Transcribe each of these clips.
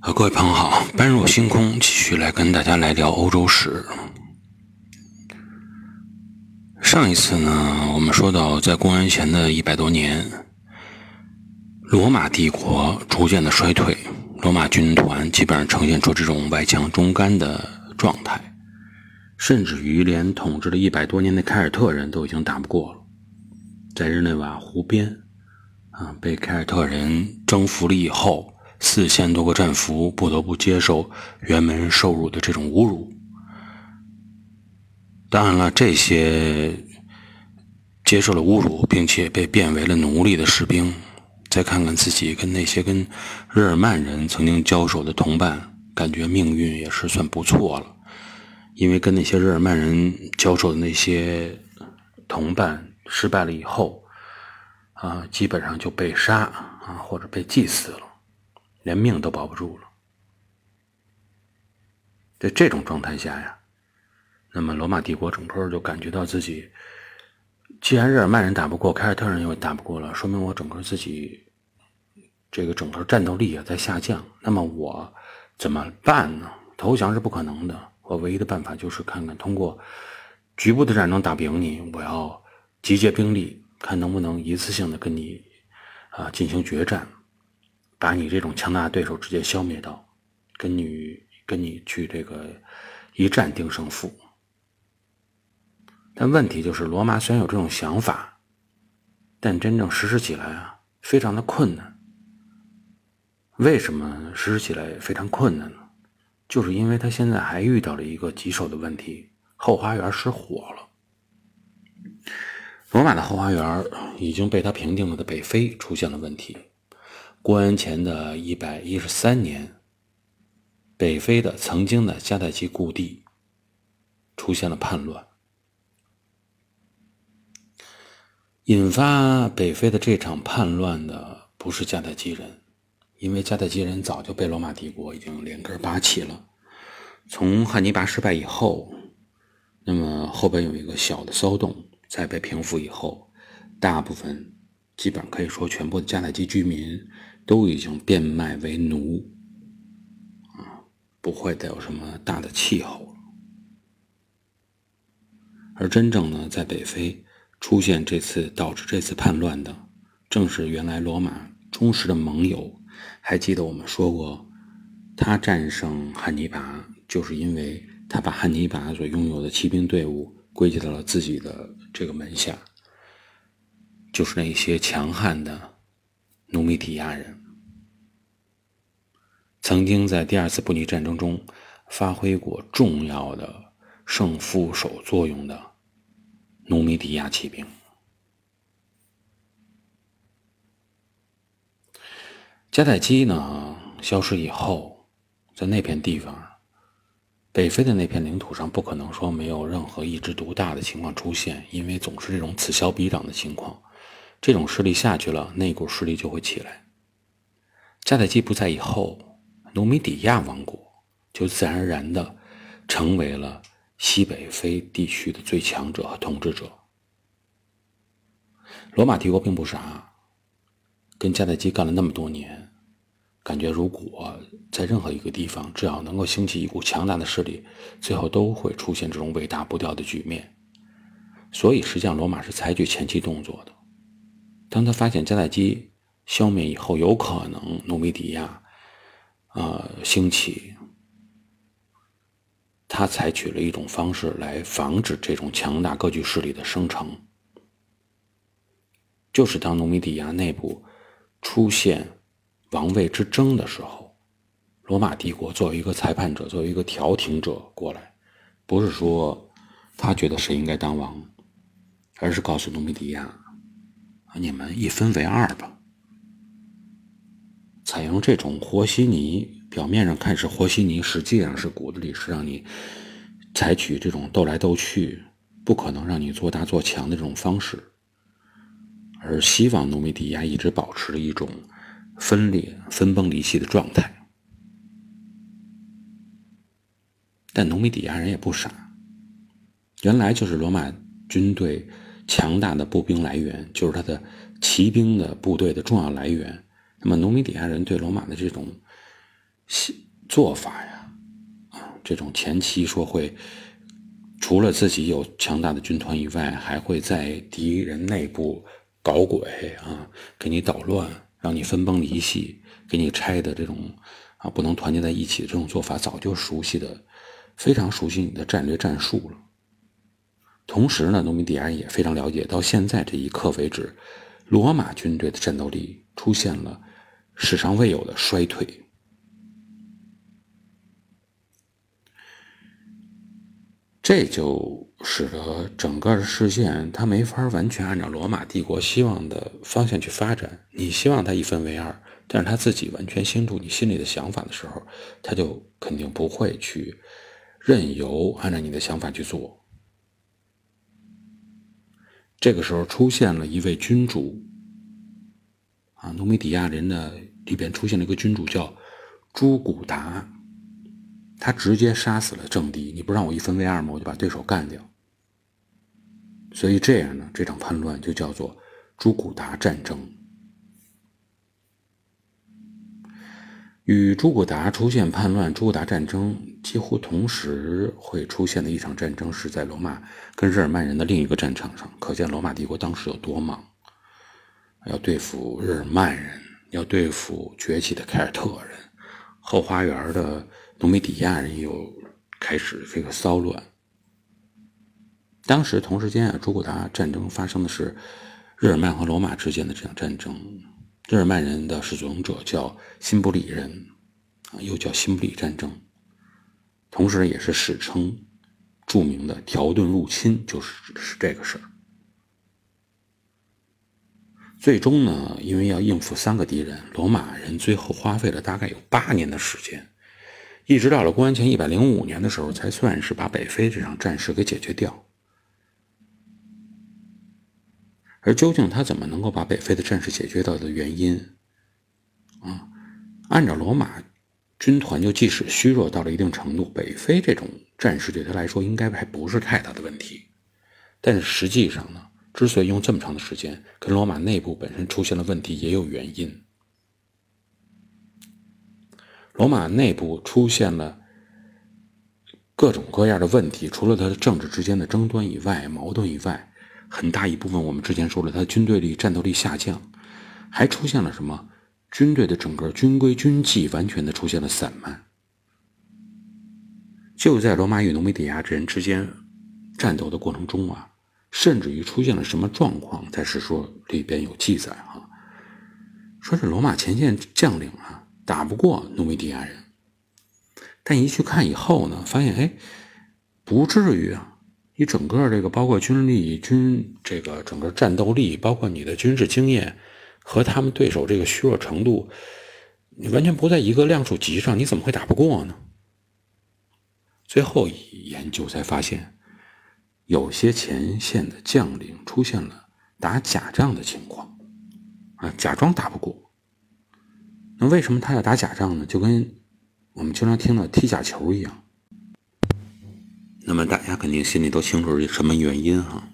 呃，各位朋友好，般若星空继续来跟大家来聊欧洲史。上一次呢，我们说到在公元前的一百多年，罗马帝国逐渐的衰退，罗马军团基本上呈现出这种外强中干的状态，甚至于连统治了一百多年的凯尔特人都已经打不过了，在日内瓦湖边啊，被凯尔特人征服了以后。四千多个战俘不得不接受辕门受辱的这种侮辱。当然了，这些接受了侮辱并且被变为了奴隶的士兵，再看看自己跟那些跟日耳曼人曾经交手的同伴，感觉命运也是算不错了。因为跟那些日耳曼人交手的那些同伴失败了以后，啊，基本上就被杀啊，或者被祭死了。连命都保不住了，在这种状态下呀，那么罗马帝国整个就感觉到自己，既然日耳曼人打不过，凯尔特人又打不过了，说明我整个自己这个整个战斗力也在下降。那么我怎么办呢？投降是不可能的，我唯一的办法就是看看通过局部的战争打不赢你，我要集结兵力，看能不能一次性的跟你啊进行决战。把你这种强大的对手直接消灭掉，跟你跟你去这个一战定胜负。但问题就是，罗马虽然有这种想法，但真正实施起来啊，非常的困难。为什么实施起来非常困难呢？就是因为他现在还遇到了一个棘手的问题：后花园失火了。罗马的后花园已经被他平定了的北非出现了问题。公元前的一百一十三年，北非的曾经的迦太基故地出现了叛乱，引发北非的这场叛乱的不是迦太基人，因为迦太基人早就被罗马帝国已经连根拔起了。从汉尼拔失败以后，那么后边有一个小的骚动，在被平复以后，大部分基本上可以说全部的迦太基居民。都已经变卖为奴，啊，不会再有什么大的气候了。而真正呢，在北非出现这次导致这次叛乱的，正是原来罗马忠实的盟友。还记得我们说过，他战胜汉尼拔，就是因为他把汉尼拔所拥有的骑兵队伍归结到了自己的这个门下，就是那些强悍的。努米底亚人曾经在第二次布匿战争中发挥过重要的胜负手作用的努米底亚骑兵。迦太基呢消失以后，在那片地方，北非的那片领土上，不可能说没有任何一枝独大的情况出现，因为总是这种此消彼长的情况。这种势力下去了，那股势力就会起来。迦太基不在以后，努米底亚王国就自然而然的成为了西北非地区的最强者和统治者。罗马帝国并不傻，跟迦太基干了那么多年，感觉如果在任何一个地方，只要能够兴起一股强大的势力，最后都会出现这种尾大不掉的局面。所以，实际上罗马是采取前期动作的。当他发现迦太基消灭以后，有可能努米底亚，呃，兴起，他采取了一种方式来防止这种强大割据势力的生成，就是当努米底亚内部出现王位之争的时候，罗马帝国作为一个裁判者，作为一个调停者过来，不是说他觉得谁应该当王，而是告诉努米底亚。你们一分为二吧。采用这种和稀泥，表面上看是和稀泥，实际上是骨子里是让你采取这种斗来斗去，不可能让你做大做强的这种方式，而希望努米底亚一直保持着一种分裂、分崩离析的状态。但努米底亚人也不傻，原来就是罗马军队。强大的步兵来源就是他的骑兵的部队的重要来源。那么，努米底亚人对罗马的这种做法呀，啊，这种前期说会除了自己有强大的军团以外，还会在敌人内部搞鬼啊，给你捣乱，让你分崩离析，给你拆的这种啊，不能团结在一起的这种做法，早就熟悉的，非常熟悉你的战略战术了。同时呢，努米底亚人也非常了解，到现在这一刻为止，罗马军队的战斗力出现了史上未有的衰退。这就使得整个的事件，它没法完全按照罗马帝国希望的方向去发展。你希望他一分为二，但是他自己完全清楚你心里的想法的时候，他就肯定不会去任由按照你的想法去做。这个时候出现了一位君主，啊，努米底亚人的里边出现了一个君主叫朱古达。他直接杀死了政敌，你不让我一分为二吗？我就把对手干掉。所以这样呢，这场叛乱就叫做朱古达战争。与朱古达出现叛乱、朱古达战争几乎同时会出现的一场战争，是在罗马跟日耳曼人的另一个战场上。可见罗马帝国当时有多忙，要对付日耳曼人，要对付崛起的凯尔特人，后花园的。努米底亚人又开始这个骚乱。当时同时间啊，朱古达战争发生的是日耳曼和罗马之间的这场战争。日耳曼人的始作俑者叫辛布里人，啊，又叫辛布里战争，同时也是史称著名的条顿入侵，就是是这个事儿。最终呢，因为要应付三个敌人，罗马人最后花费了大概有八年的时间。一直到了公元前一百零五年的时候，才算是把北非这场战事给解决掉。而究竟他怎么能够把北非的战事解决掉的原因，啊，按照罗马军团，就即使虚弱到了一定程度，北非这种战事对他来说应该还不是太大的问题。但是实际上呢，之所以用这么长的时间，跟罗马内部本身出现了问题也有原因。罗马内部出现了各种各样的问题，除了它的政治之间的争端以外、矛盾以外，很大一部分我们之前说了，它的军队力、战斗力下降，还出现了什么？军队的整个军规军纪完全的出现了散漫。就在罗马与努米底亚人之间战斗的过程中啊，甚至于出现了什么状况，在史书里边有记载哈，说是罗马前线将领啊。打不过努米底亚人，但一去看以后呢，发现哎，不至于啊！你整个这个包括军力、军这个整个战斗力，包括你的军事经验和他们对手这个虚弱程度，你完全不在一个量数级上，你怎么会打不过呢？最后一研究才发现，有些前线的将领出现了打假仗的情况，啊，假装打不过。那为什么他要打假仗呢？就跟我们经常听到踢假球一样。那么大家肯定心里都清楚是什么原因哈，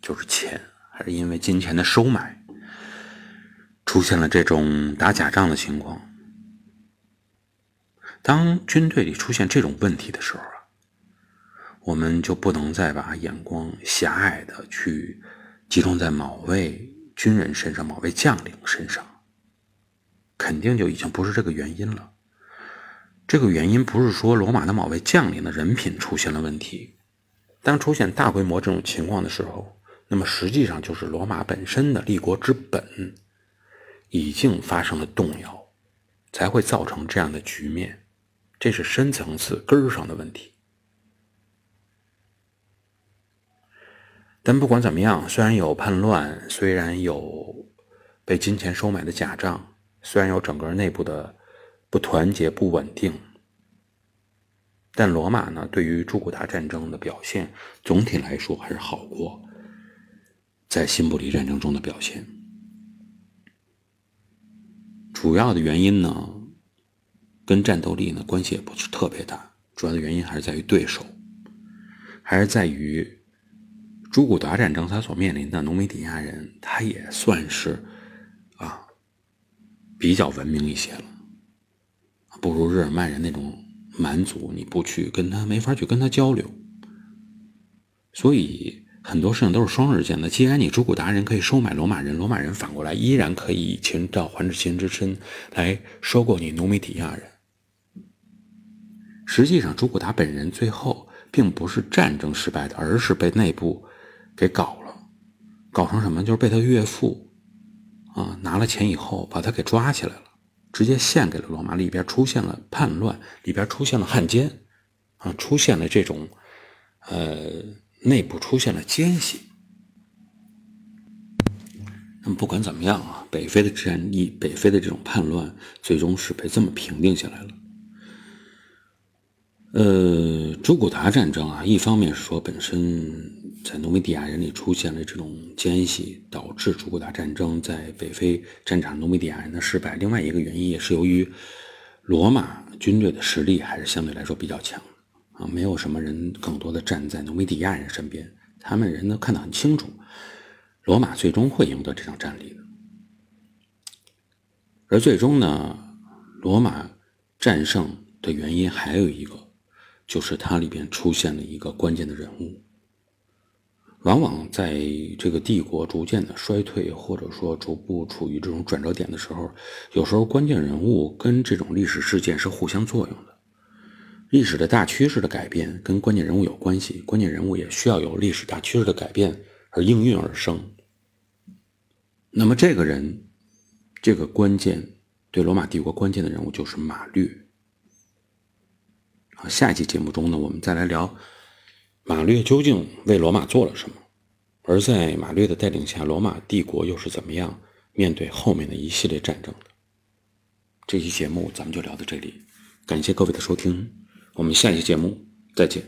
就是钱，还是因为金钱的收买，出现了这种打假仗的情况。当军队里出现这种问题的时候，我们就不能再把眼光狭隘的去集中在某位军人身上、某位将领身上。肯定就已经不是这个原因了。这个原因不是说罗马的某位将领的人品出现了问题。当出现大规模这种情况的时候，那么实际上就是罗马本身的立国之本已经发生了动摇，才会造成这样的局面。这是深层次根儿上的问题。但不管怎么样，虽然有叛乱，虽然有被金钱收买的假账。虽然有整个内部的不团结、不稳定，但罗马呢，对于朱古达战争的表现，总体来说还是好过在辛布里战争中的表现。主要的原因呢，跟战斗力呢关系也不是特别大，主要的原因还是在于对手，还是在于朱古达战争他所面临的努米底亚人，他也算是啊。比较文明一些了，不如日耳曼人那种蛮族，你不去跟他没法去跟他交流。所以很多事情都是双刃剑的。既然你朱古达人可以收买罗马人，罗马人反过来依然可以以秦道还治秦之身来收购你努米底亚人。实际上，朱古达本人最后并不是战争失败的，而是被内部给搞了，搞成什么？就是被他岳父啊拿了钱以后，把他给抓起来了，直接献给了罗马。里边出现了叛乱，里边出现了汉奸，啊，出现了这种，呃，内部出现了奸细。那么不管怎么样啊，北非的战役，北非的这种叛乱，最终是被这么平定下来了。呃，朱古达战争啊，一方面是说本身在努米底亚人里出现了这种奸细，导致朱古达战争在北非战场努米底亚人的失败。另外一个原因也是由于罗马军队的实力还是相对来说比较强啊，没有什么人更多的站在努米底亚人身边，他们人都看得很清楚，罗马最终会赢得这场战役的。而最终呢，罗马战胜的原因还有一个。就是它里边出现了一个关键的人物。往往在这个帝国逐渐的衰退，或者说逐步处于这种转折点的时候，有时候关键人物跟这种历史事件是互相作用的。历史的大趋势的改变跟关键人物有关系，关键人物也需要有历史大趋势的改变而应运而生。那么这个人，这个关键对罗马帝国关键的人物就是马略。下一期节目中呢，我们再来聊马略究竟为罗马做了什么，而在马略的带领下，罗马帝国又是怎么样面对后面的一系列战争的？这期节目咱们就聊到这里，感谢各位的收听，我们下期节目再见。